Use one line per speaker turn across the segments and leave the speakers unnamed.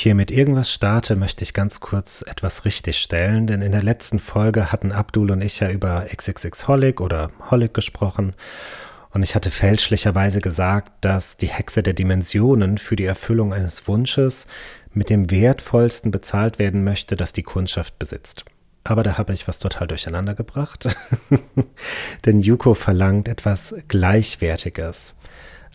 Ich hier mit irgendwas starte, möchte ich ganz kurz etwas richtigstellen, denn in der letzten Folge hatten Abdul und ich ja über XXX Holic oder Holic gesprochen und ich hatte fälschlicherweise gesagt, dass die Hexe der Dimensionen für die Erfüllung eines Wunsches mit dem wertvollsten bezahlt werden möchte, das die Kundschaft besitzt. Aber da habe ich was total durcheinander gebracht. Denn Yuko verlangt etwas Gleichwertiges.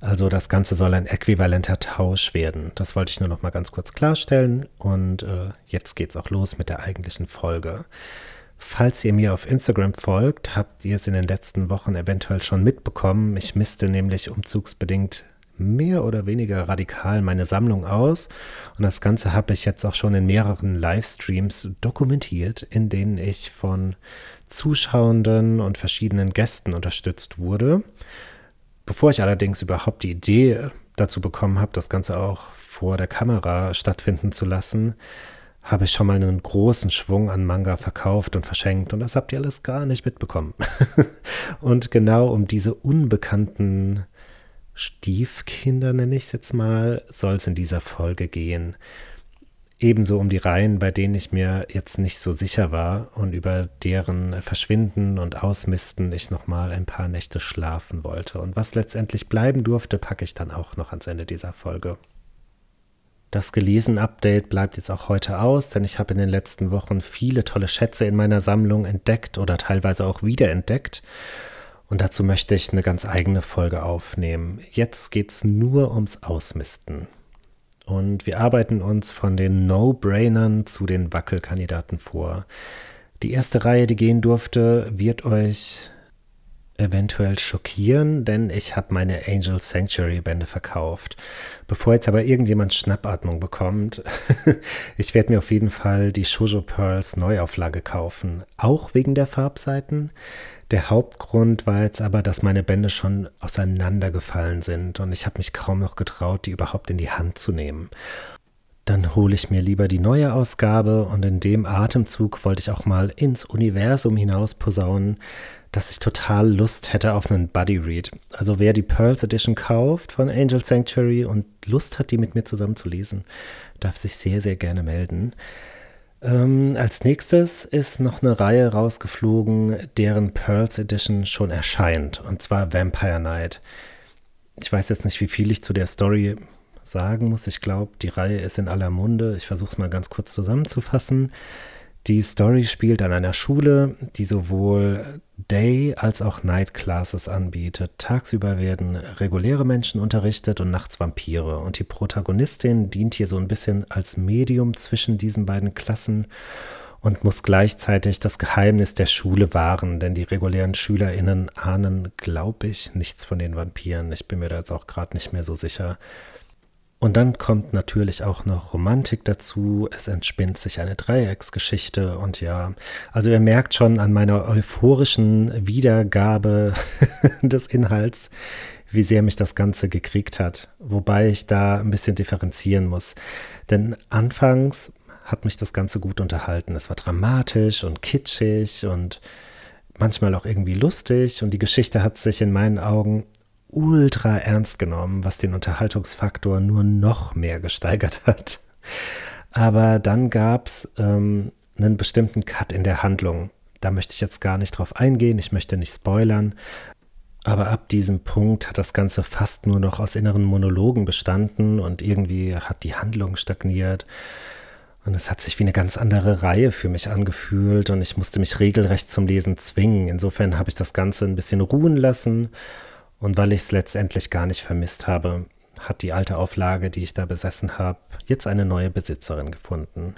Also das Ganze soll ein äquivalenter Tausch werden. Das wollte ich nur noch mal ganz kurz klarstellen. Und äh, jetzt geht's auch los mit der eigentlichen Folge. Falls ihr mir auf Instagram folgt, habt ihr es in den letzten Wochen eventuell schon mitbekommen. Ich misste nämlich umzugsbedingt mehr oder weniger radikal meine Sammlung aus. Und das Ganze habe ich jetzt auch schon in mehreren Livestreams dokumentiert, in denen ich von Zuschauenden und verschiedenen Gästen unterstützt wurde. Bevor ich allerdings überhaupt die Idee dazu bekommen habe, das Ganze auch vor der Kamera stattfinden zu lassen, habe ich schon mal einen großen Schwung an Manga verkauft und verschenkt und das habt ihr alles gar nicht mitbekommen. und genau um diese unbekannten Stiefkinder, nenne ich es jetzt mal, soll es in dieser Folge gehen. Ebenso um die Reihen, bei denen ich mir jetzt nicht so sicher war und über deren Verschwinden und Ausmisten ich nochmal ein paar Nächte schlafen wollte. Und was letztendlich bleiben durfte, packe ich dann auch noch ans Ende dieser Folge. Das Gelesen-Update bleibt jetzt auch heute aus, denn ich habe in den letzten Wochen viele tolle Schätze in meiner Sammlung entdeckt oder teilweise auch wiederentdeckt. Und dazu möchte ich eine ganz eigene Folge aufnehmen. Jetzt geht es nur ums Ausmisten. Und wir arbeiten uns von den No-Brainern zu den Wackelkandidaten vor. Die erste Reihe, die gehen durfte, wird euch eventuell schockieren, denn ich habe meine Angel Sanctuary Bände verkauft. Bevor jetzt aber irgendjemand Schnappatmung bekommt, ich werde mir auf jeden Fall die Shoujo Pearls Neuauflage kaufen, auch wegen der Farbseiten. Der Hauptgrund war jetzt aber, dass meine Bände schon auseinandergefallen sind und ich habe mich kaum noch getraut, die überhaupt in die Hand zu nehmen. Dann hole ich mir lieber die neue Ausgabe und in dem Atemzug wollte ich auch mal ins Universum hinaus posaunen, dass ich total Lust hätte auf einen Buddy Read. Also wer die Pearls Edition kauft von Angel Sanctuary und Lust hat, die mit mir zusammen zu lesen, darf sich sehr, sehr gerne melden. Ähm, als nächstes ist noch eine Reihe rausgeflogen, deren Pearls Edition schon erscheint, und zwar Vampire Night. Ich weiß jetzt nicht, wie viel ich zu der Story sagen muss. Ich glaube, die Reihe ist in aller Munde. Ich versuche es mal ganz kurz zusammenzufassen. Die Story spielt an einer Schule, die sowohl Day- als auch Night-Classes anbietet. Tagsüber werden reguläre Menschen unterrichtet und nachts Vampire. Und die Protagonistin dient hier so ein bisschen als Medium zwischen diesen beiden Klassen und muss gleichzeitig das Geheimnis der Schule wahren, denn die regulären SchülerInnen ahnen, glaube ich, nichts von den Vampiren. Ich bin mir da jetzt auch gerade nicht mehr so sicher. Und dann kommt natürlich auch noch Romantik dazu. Es entspinnt sich eine Dreiecksgeschichte. Und ja, also ihr merkt schon an meiner euphorischen Wiedergabe des Inhalts, wie sehr mich das Ganze gekriegt hat. Wobei ich da ein bisschen differenzieren muss. Denn anfangs hat mich das Ganze gut unterhalten. Es war dramatisch und kitschig und manchmal auch irgendwie lustig. Und die Geschichte hat sich in meinen Augen ultra ernst genommen, was den Unterhaltungsfaktor nur noch mehr gesteigert hat. Aber dann gab es ähm, einen bestimmten Cut in der Handlung. Da möchte ich jetzt gar nicht drauf eingehen, ich möchte nicht spoilern. Aber ab diesem Punkt hat das Ganze fast nur noch aus inneren Monologen bestanden und irgendwie hat die Handlung stagniert. Und es hat sich wie eine ganz andere Reihe für mich angefühlt und ich musste mich regelrecht zum Lesen zwingen. Insofern habe ich das Ganze ein bisschen ruhen lassen und weil ich es letztendlich gar nicht vermisst habe, hat die alte Auflage, die ich da besessen habe, jetzt eine neue Besitzerin gefunden.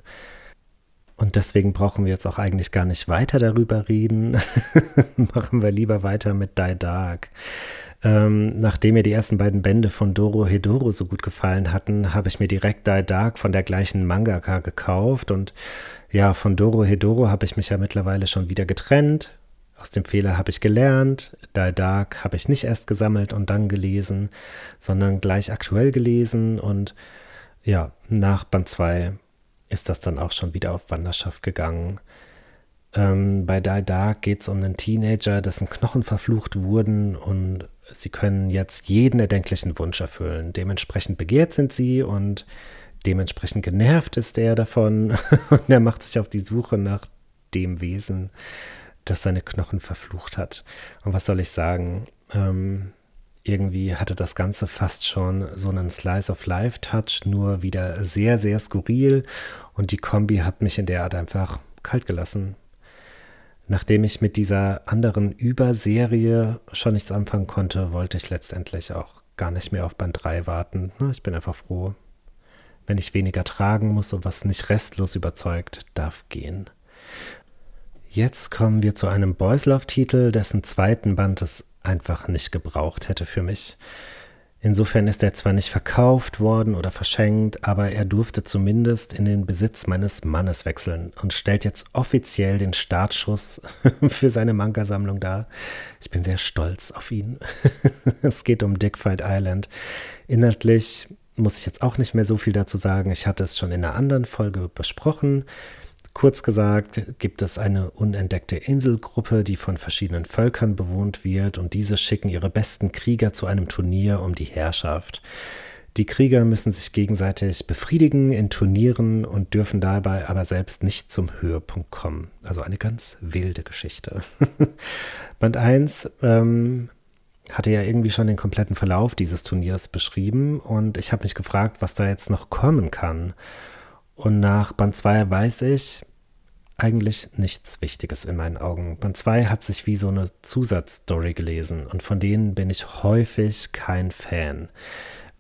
Und deswegen brauchen wir jetzt auch eigentlich gar nicht weiter darüber reden. Machen wir lieber weiter mit Die Dark. Ähm, nachdem mir die ersten beiden Bände von Doro Hedoro so gut gefallen hatten, habe ich mir direkt Die Dark von der gleichen Mangaka gekauft. Und ja, von Doro Hedoro habe ich mich ja mittlerweile schon wieder getrennt. Aus dem Fehler habe ich gelernt. Die Dark habe ich nicht erst gesammelt und dann gelesen, sondern gleich aktuell gelesen und ja, nach Band 2 ist das dann auch schon wieder auf Wanderschaft gegangen. Ähm, bei Die Dark geht es um einen Teenager, dessen Knochen verflucht wurden und sie können jetzt jeden erdenklichen Wunsch erfüllen. Dementsprechend begehrt sind sie und dementsprechend genervt ist er davon und er macht sich auf die Suche nach dem Wesen, das seine Knochen verflucht hat. Und was soll ich sagen? Ähm, irgendwie hatte das Ganze fast schon so einen Slice of Life Touch, nur wieder sehr, sehr skurril und die Kombi hat mich in der Art einfach kalt gelassen. Nachdem ich mit dieser anderen Überserie schon nichts anfangen konnte, wollte ich letztendlich auch gar nicht mehr auf Band 3 warten. Ich bin einfach froh, wenn ich weniger tragen muss und was nicht restlos überzeugt, darf gehen. Jetzt kommen wir zu einem Boys Love-Titel, dessen zweiten Band es einfach nicht gebraucht hätte für mich. Insofern ist er zwar nicht verkauft worden oder verschenkt, aber er durfte zumindest in den Besitz meines Mannes wechseln und stellt jetzt offiziell den Startschuss für seine Manga-Sammlung dar. Ich bin sehr stolz auf ihn. es geht um Dick Fight Island. Inhaltlich muss ich jetzt auch nicht mehr so viel dazu sagen. Ich hatte es schon in einer anderen Folge besprochen. Kurz gesagt gibt es eine unentdeckte Inselgruppe, die von verschiedenen Völkern bewohnt wird und diese schicken ihre besten Krieger zu einem Turnier um die Herrschaft. Die Krieger müssen sich gegenseitig befriedigen in Turnieren und dürfen dabei aber selbst nicht zum Höhepunkt kommen. Also eine ganz wilde Geschichte. Band 1 ähm, hatte ja irgendwie schon den kompletten Verlauf dieses Turniers beschrieben und ich habe mich gefragt, was da jetzt noch kommen kann. Und nach Band 2 weiß ich eigentlich nichts Wichtiges in meinen Augen. Band 2 hat sich wie so eine Zusatzstory gelesen und von denen bin ich häufig kein Fan.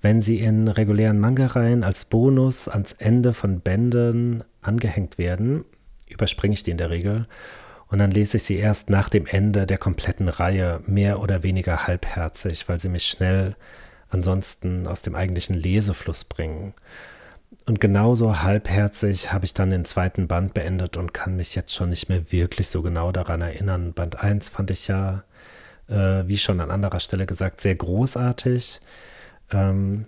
Wenn sie in regulären Manga-Reihen als Bonus ans Ende von Bänden angehängt werden, überspringe ich die in der Regel und dann lese ich sie erst nach dem Ende der kompletten Reihe mehr oder weniger halbherzig, weil sie mich schnell ansonsten aus dem eigentlichen Lesefluss bringen. Und genauso halbherzig habe ich dann den zweiten Band beendet und kann mich jetzt schon nicht mehr wirklich so genau daran erinnern. Band 1 fand ich ja, äh, wie schon an anderer Stelle gesagt, sehr großartig. Ähm,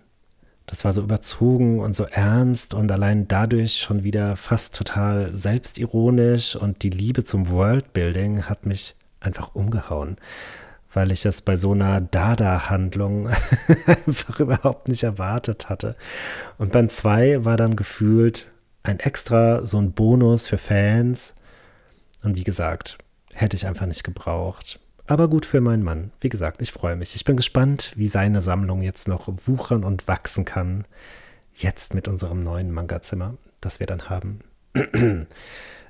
das war so überzogen und so ernst und allein dadurch schon wieder fast total selbstironisch und die Liebe zum Worldbuilding hat mich einfach umgehauen weil ich es bei so einer Dada-Handlung einfach überhaupt nicht erwartet hatte. Und Band 2 war dann gefühlt ein extra, so ein Bonus für Fans. Und wie gesagt, hätte ich einfach nicht gebraucht. Aber gut für meinen Mann. Wie gesagt, ich freue mich. Ich bin gespannt, wie seine Sammlung jetzt noch wuchern und wachsen kann. Jetzt mit unserem neuen Manga-Zimmer, das wir dann haben.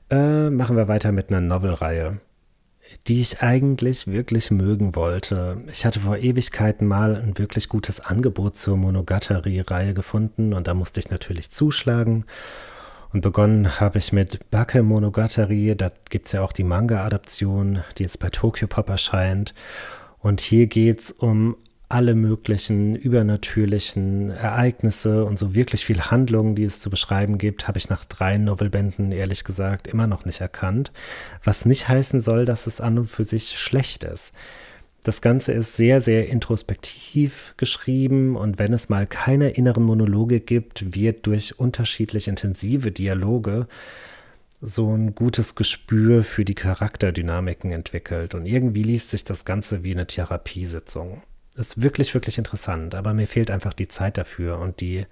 äh, machen wir weiter mit einer Novel-Reihe die ich eigentlich wirklich mögen wollte. Ich hatte vor Ewigkeiten mal ein wirklich gutes Angebot zur Monogatari-Reihe gefunden und da musste ich natürlich zuschlagen. Und begonnen habe ich mit Bake Monogatari, da gibt es ja auch die Manga-Adaption, die jetzt bei Tokyo Pop erscheint. Und hier geht es um alle möglichen übernatürlichen Ereignisse und so wirklich viel Handlung, die es zu beschreiben gibt, habe ich nach drei Novelbänden ehrlich gesagt immer noch nicht erkannt. Was nicht heißen soll, dass es an und für sich schlecht ist. Das Ganze ist sehr, sehr introspektiv geschrieben und wenn es mal keine inneren Monologe gibt, wird durch unterschiedlich intensive Dialoge so ein gutes Gespür für die Charakterdynamiken entwickelt und irgendwie liest sich das Ganze wie eine Therapiesitzung ist wirklich, wirklich interessant, aber mir fehlt einfach die Zeit dafür. Und die,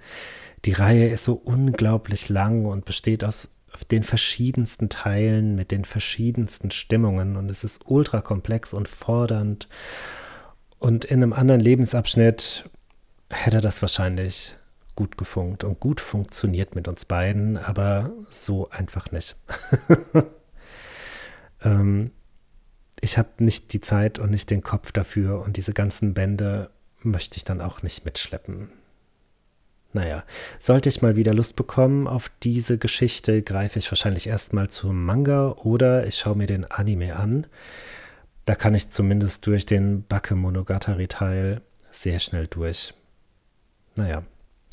die Reihe ist so unglaublich lang und besteht aus den verschiedensten Teilen mit den verschiedensten Stimmungen und es ist ultra komplex und fordernd. Und in einem anderen Lebensabschnitt hätte das wahrscheinlich gut gefunkt und gut funktioniert mit uns beiden, aber so einfach nicht. ähm, ich habe nicht die Zeit und nicht den Kopf dafür und diese ganzen Bände möchte ich dann auch nicht mitschleppen. Naja, sollte ich mal wieder Lust bekommen auf diese Geschichte, greife ich wahrscheinlich erstmal zum Manga oder ich schaue mir den Anime an. Da kann ich zumindest durch den Backe Monogatari-Teil sehr schnell durch. Naja,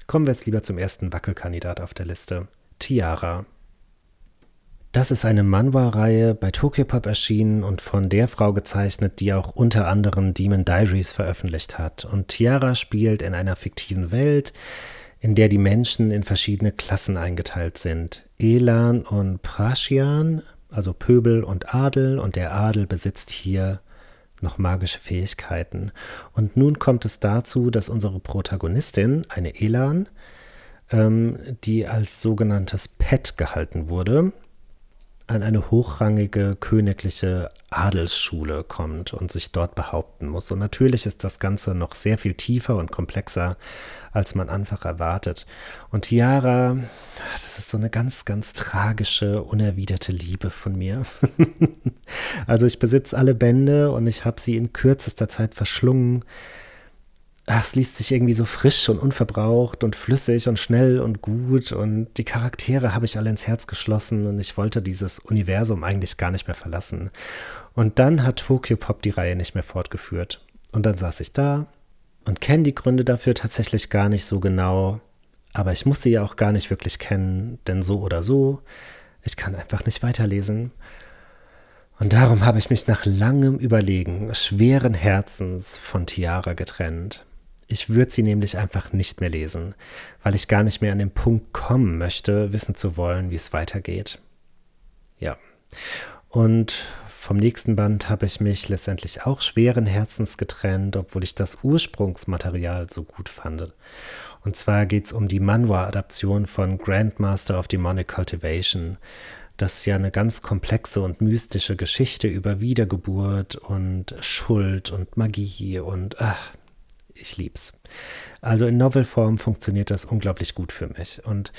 kommen wir jetzt lieber zum ersten Wackelkandidat auf der Liste. Tiara. Das ist eine Manhwa-Reihe bei Tokyopop erschienen und von der Frau gezeichnet, die auch unter anderem Demon Diaries veröffentlicht hat. Und Tiara spielt in einer fiktiven Welt, in der die Menschen in verschiedene Klassen eingeteilt sind. Elan und Prashian, also Pöbel und Adel, und der Adel besitzt hier noch magische Fähigkeiten. Und nun kommt es dazu, dass unsere Protagonistin, eine Elan, ähm, die als sogenanntes Pet gehalten wurde, an eine hochrangige königliche Adelsschule kommt und sich dort behaupten muss. Und natürlich ist das Ganze noch sehr viel tiefer und komplexer, als man einfach erwartet. Und Tiara, das ist so eine ganz, ganz tragische, unerwiderte Liebe von mir. also ich besitze alle Bände und ich habe sie in kürzester Zeit verschlungen ach, es liest sich irgendwie so frisch und unverbraucht und flüssig und schnell und gut und die Charaktere habe ich alle ins Herz geschlossen und ich wollte dieses Universum eigentlich gar nicht mehr verlassen. Und dann hat Tokyo Pop die Reihe nicht mehr fortgeführt. Und dann saß ich da und kenne die Gründe dafür tatsächlich gar nicht so genau, aber ich muss sie ja auch gar nicht wirklich kennen, denn so oder so, ich kann einfach nicht weiterlesen. Und darum habe ich mich nach langem Überlegen schweren Herzens von Tiara getrennt. Ich würde sie nämlich einfach nicht mehr lesen, weil ich gar nicht mehr an den Punkt kommen möchte, wissen zu wollen, wie es weitergeht. Ja. Und vom nächsten Band habe ich mich letztendlich auch schweren Herzens getrennt, obwohl ich das Ursprungsmaterial so gut fand. Und zwar geht es um die Manhwa-Adaption von Grandmaster of Demonic Cultivation. Das ist ja eine ganz komplexe und mystische Geschichte über Wiedergeburt und Schuld und Magie und ach, ich lieb's. Also in Novelform funktioniert das unglaublich gut für mich. Und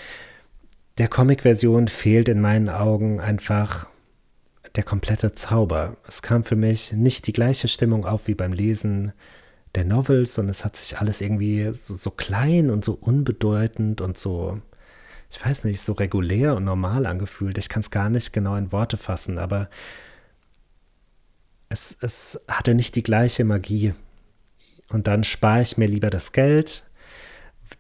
der Comic-Version fehlt in meinen Augen einfach der komplette Zauber. Es kam für mich nicht die gleiche Stimmung auf wie beim Lesen der Novels und es hat sich alles irgendwie so, so klein und so unbedeutend und so, ich weiß nicht, so regulär und normal angefühlt. Ich kann es gar nicht genau in Worte fassen, aber es, es hatte nicht die gleiche Magie und dann spare ich mir lieber das Geld,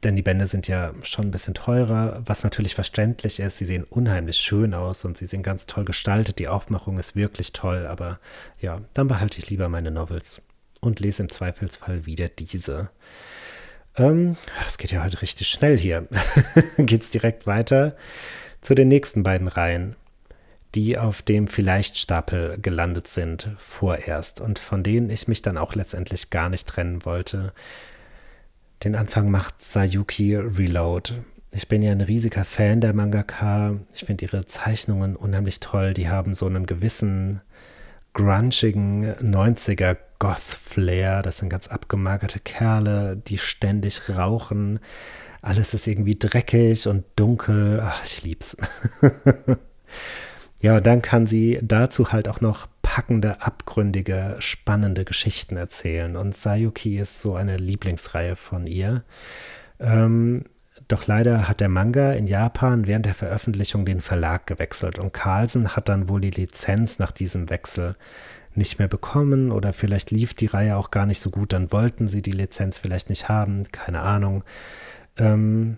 denn die Bände sind ja schon ein bisschen teurer, was natürlich verständlich ist. Sie sehen unheimlich schön aus und sie sind ganz toll gestaltet. Die Aufmachung ist wirklich toll, aber ja, dann behalte ich lieber meine Novels und lese im Zweifelsfall wieder diese. Ähm, geht ja heute richtig schnell hier. Geht's direkt weiter zu den nächsten beiden Reihen die auf dem Vielleicht-Stapel gelandet sind vorerst und von denen ich mich dann auch letztendlich gar nicht trennen wollte. Den Anfang macht Sayuki Reload. Ich bin ja ein riesiger Fan der Mangaka. Ich finde ihre Zeichnungen unheimlich toll. Die haben so einen gewissen grunchigen 90er Goth-Flair. Das sind ganz abgemagerte Kerle, die ständig rauchen. Alles ist irgendwie dreckig und dunkel. Ach, ich lieb's. Ja, und dann kann sie dazu halt auch noch packende, abgründige, spannende Geschichten erzählen. Und Sayuki ist so eine Lieblingsreihe von ihr. Ähm, doch leider hat der Manga in Japan während der Veröffentlichung den Verlag gewechselt und Carlsen hat dann wohl die Lizenz nach diesem Wechsel nicht mehr bekommen oder vielleicht lief die Reihe auch gar nicht so gut, dann wollten sie die Lizenz vielleicht nicht haben, keine Ahnung. Ähm,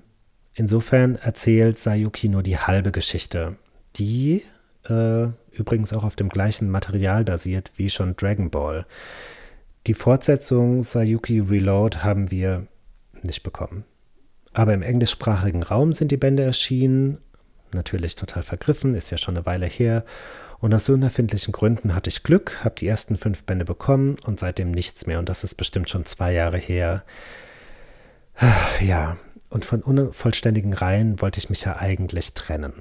insofern erzählt Sayuki nur die halbe Geschichte. Die äh, übrigens auch auf dem gleichen Material basiert wie schon Dragon Ball. Die Fortsetzung Sayuki Reload haben wir nicht bekommen. Aber im englischsprachigen Raum sind die Bände erschienen. Natürlich total vergriffen, ist ja schon eine Weile her. Und aus unerfindlichen Gründen hatte ich Glück, habe die ersten fünf Bände bekommen und seitdem nichts mehr. Und das ist bestimmt schon zwei Jahre her. Ja, und von unvollständigen Reihen wollte ich mich ja eigentlich trennen.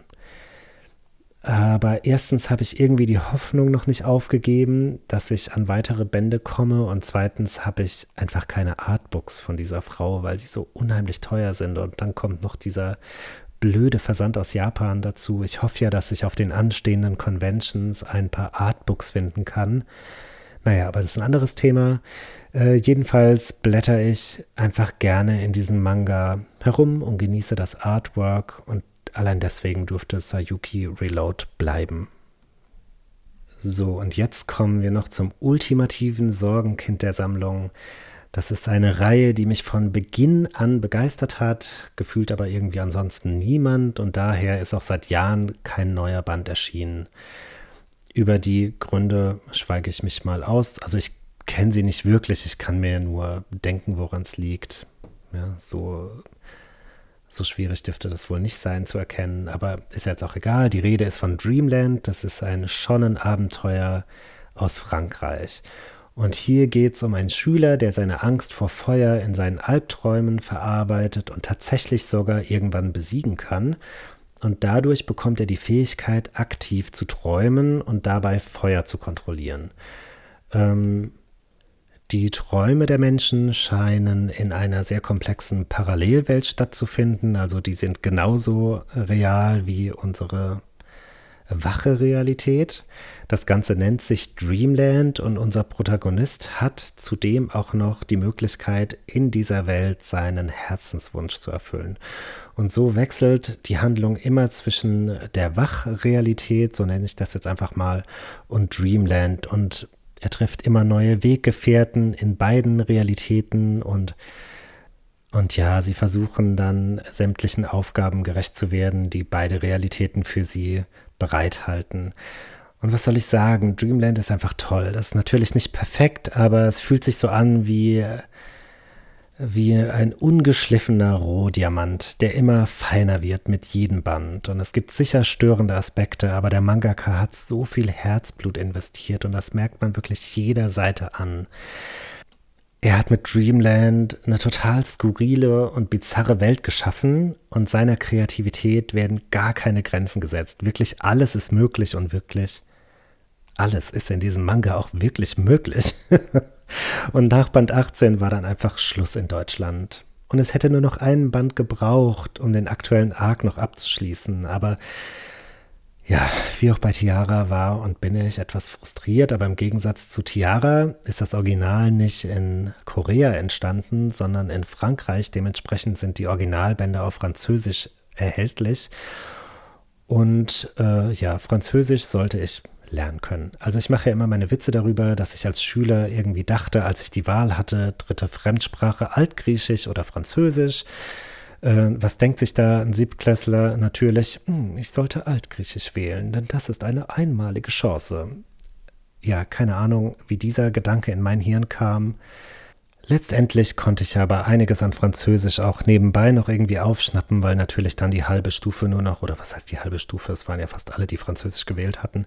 Aber erstens habe ich irgendwie die Hoffnung noch nicht aufgegeben, dass ich an weitere Bände komme. Und zweitens habe ich einfach keine Artbooks von dieser Frau, weil die so unheimlich teuer sind. Und dann kommt noch dieser blöde Versand aus Japan dazu. Ich hoffe ja, dass ich auf den anstehenden Conventions ein paar Artbooks finden kann. Naja, aber das ist ein anderes Thema. Äh, jedenfalls blätter ich einfach gerne in diesem Manga herum und genieße das Artwork und Allein deswegen durfte Sayuki Reload bleiben. So, und jetzt kommen wir noch zum ultimativen Sorgenkind der Sammlung. Das ist eine Reihe, die mich von Beginn an begeistert hat, gefühlt aber irgendwie ansonsten niemand und daher ist auch seit Jahren kein neuer Band erschienen. Über die Gründe schweige ich mich mal aus. Also ich kenne sie nicht wirklich, ich kann mir nur denken, woran es liegt. Ja, so, so schwierig dürfte das wohl nicht sein zu erkennen, aber ist jetzt auch egal. Die Rede ist von Dreamland, das ist ein Schonenabenteuer aus Frankreich. Und hier geht es um einen Schüler, der seine Angst vor Feuer in seinen Albträumen verarbeitet und tatsächlich sogar irgendwann besiegen kann. Und dadurch bekommt er die Fähigkeit, aktiv zu träumen und dabei Feuer zu kontrollieren. Ähm, die Träume der Menschen scheinen in einer sehr komplexen Parallelwelt stattzufinden. Also die sind genauso real wie unsere wache Realität. Das Ganze nennt sich Dreamland und unser Protagonist hat zudem auch noch die Möglichkeit, in dieser Welt seinen Herzenswunsch zu erfüllen. Und so wechselt die Handlung immer zwischen der Wachrealität, so nenne ich das jetzt einfach mal, und Dreamland. Und er trifft immer neue Weggefährten in beiden Realitäten und und ja, sie versuchen dann sämtlichen Aufgaben gerecht zu werden, die beide Realitäten für sie bereithalten. Und was soll ich sagen? Dreamland ist einfach toll. Das ist natürlich nicht perfekt, aber es fühlt sich so an wie, wie ein ungeschliffener Rohdiamant, der immer feiner wird mit jedem Band. Und es gibt sicher störende Aspekte, aber der Mangaka hat so viel Herzblut investiert und das merkt man wirklich jeder Seite an. Er hat mit Dreamland eine total skurrile und bizarre Welt geschaffen und seiner Kreativität werden gar keine Grenzen gesetzt. Wirklich alles ist möglich und wirklich alles ist in diesem Manga auch wirklich möglich. und nach Band 18 war dann einfach Schluss in Deutschland. Und es hätte nur noch einen Band gebraucht, um den aktuellen Arc noch abzuschließen. Aber ja, wie auch bei Tiara war und bin ich etwas frustriert, aber im Gegensatz zu Tiara ist das Original nicht in Korea entstanden, sondern in Frankreich. Dementsprechend sind die Originalbände auf Französisch erhältlich. Und äh, ja, Französisch sollte ich lernen können. Also ich mache ja immer meine Witze darüber, dass ich als Schüler irgendwie dachte, als ich die Wahl hatte, dritte Fremdsprache, Altgriechisch oder Französisch, äh, was denkt sich da ein Siebtklässler? Natürlich, hm, ich sollte Altgriechisch wählen, denn das ist eine einmalige Chance. Ja, keine Ahnung, wie dieser Gedanke in mein Hirn kam. Letztendlich konnte ich aber einiges an Französisch auch nebenbei noch irgendwie aufschnappen, weil natürlich dann die halbe Stufe nur noch, oder was heißt die halbe Stufe, es waren ja fast alle, die Französisch gewählt hatten.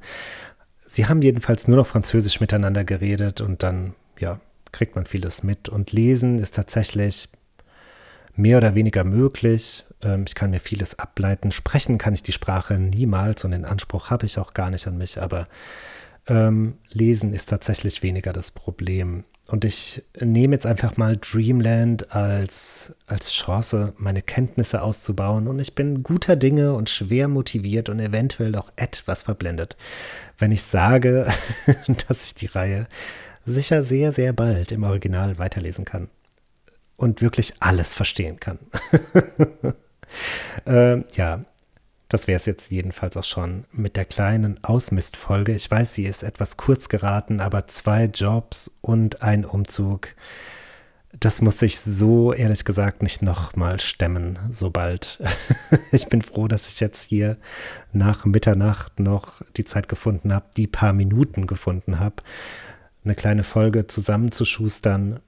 Sie haben jedenfalls nur noch Französisch miteinander geredet und dann, ja, kriegt man vieles mit. Und lesen ist tatsächlich mehr oder weniger möglich. Ähm, ich kann mir vieles ableiten. Sprechen kann ich die Sprache niemals und den Anspruch habe ich auch gar nicht an mich, aber ähm, Lesen ist tatsächlich weniger das Problem. Und ich nehme jetzt einfach mal Dreamland als, als Chance, meine Kenntnisse auszubauen. Und ich bin guter Dinge und schwer motiviert und eventuell auch etwas verblendet, wenn ich sage, dass ich die Reihe sicher sehr, sehr bald im Original weiterlesen kann und wirklich alles verstehen kann. äh, ja, das wäre es jetzt jedenfalls auch schon mit der kleinen Ausmistfolge. Ich weiß, sie ist etwas kurz geraten, aber zwei Jobs und ein Umzug, das muss ich so ehrlich gesagt nicht nochmal stemmen, sobald. ich bin froh, dass ich jetzt hier nach Mitternacht noch die Zeit gefunden habe, die paar Minuten gefunden habe, eine kleine Folge zusammenzuschustern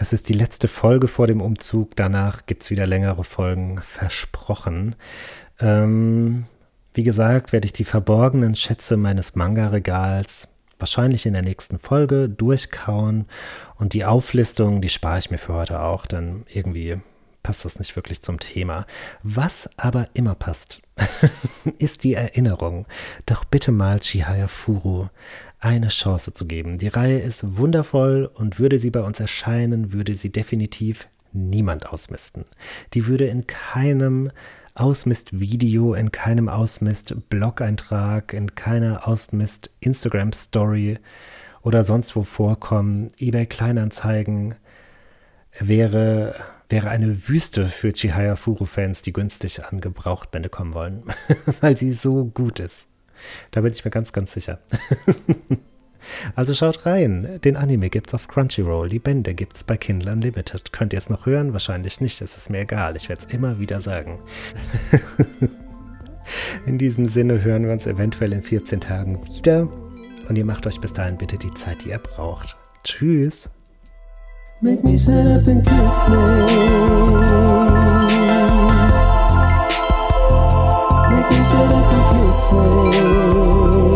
es ist die letzte Folge vor dem Umzug. Danach gibt es wieder längere Folgen, versprochen. Ähm, wie gesagt, werde ich die verborgenen Schätze meines Manga-Regals wahrscheinlich in der nächsten Folge durchkauen. Und die Auflistung, die spare ich mir für heute auch, denn irgendwie passt das nicht wirklich zum Thema. Was aber immer passt, ist die Erinnerung. Doch bitte mal Chihaya Furu eine Chance zu geben. Die Reihe ist wundervoll und würde sie bei uns erscheinen, würde sie definitiv niemand ausmisten. Die würde in keinem Ausmist-Video, in keinem Ausmist-Blog-Eintrag, in keiner Ausmist-Instagram-Story oder sonst wo vorkommen. eBay Kleinanzeigen wäre, wäre eine Wüste für Chihaya Furu-Fans, die günstig an Gebrauchtbände kommen wollen, weil sie so gut ist. Da bin ich mir ganz, ganz sicher. Also schaut rein. Den Anime gibt's auf Crunchyroll. Die Bände gibt's bei Kindle Unlimited. Könnt ihr es noch hören? Wahrscheinlich nicht. Es ist mir egal. Ich werde es immer wieder sagen. in diesem Sinne hören wir uns eventuell in 14 Tagen wieder. Und ihr macht euch bis dahin bitte die Zeit, die ihr braucht. Tschüss. Make me shut up and kiss me. Make me shut up and kiss me.